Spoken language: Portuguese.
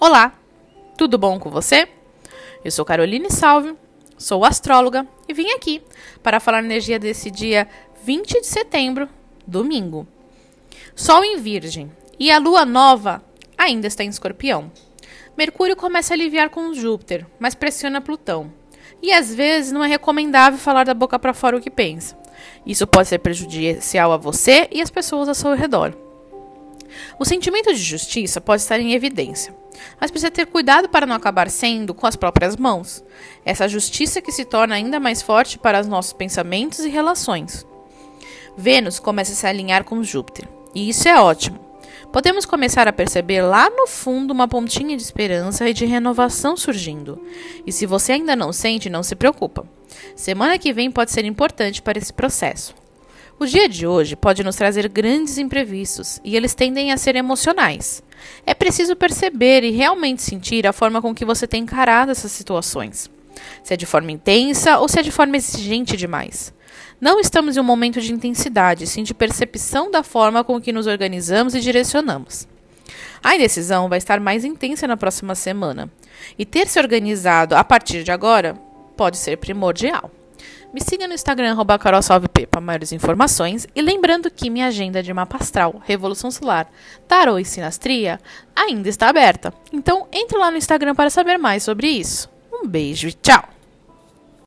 Olá, tudo bom com você? Eu sou Caroline Salve, sou astróloga e vim aqui para falar energia desse dia 20 de setembro, domingo. Sol em Virgem e a lua nova ainda está em Escorpião. Mercúrio começa a aliviar com Júpiter, mas pressiona Plutão. E às vezes não é recomendável falar da boca para fora o que pensa. Isso pode ser prejudicial a você e as pessoas ao seu redor. O sentimento de justiça pode estar em evidência, mas precisa ter cuidado para não acabar sendo com as próprias mãos. Essa justiça que se torna ainda mais forte para os nossos pensamentos e relações. Vênus começa a se alinhar com Júpiter, e isso é ótimo. Podemos começar a perceber lá no fundo uma pontinha de esperança e de renovação surgindo. E se você ainda não sente, não se preocupa. Semana que vem pode ser importante para esse processo. O dia de hoje pode nos trazer grandes imprevistos e eles tendem a ser emocionais. É preciso perceber e realmente sentir a forma com que você tem encarado essas situações. Se é de forma intensa ou se é de forma exigente demais. Não estamos em um momento de intensidade, sim de percepção da forma com que nos organizamos e direcionamos. A indecisão vai estar mais intensa na próxima semana. E ter se organizado a partir de agora pode ser primordial. Me siga no Instagram, carolsalvep, para maiores informações. E lembrando que minha agenda de mapa astral, Revolução Solar, Tarô e Sinastria ainda está aberta. Então, entre lá no Instagram para saber mais sobre isso. Um beijo e tchau!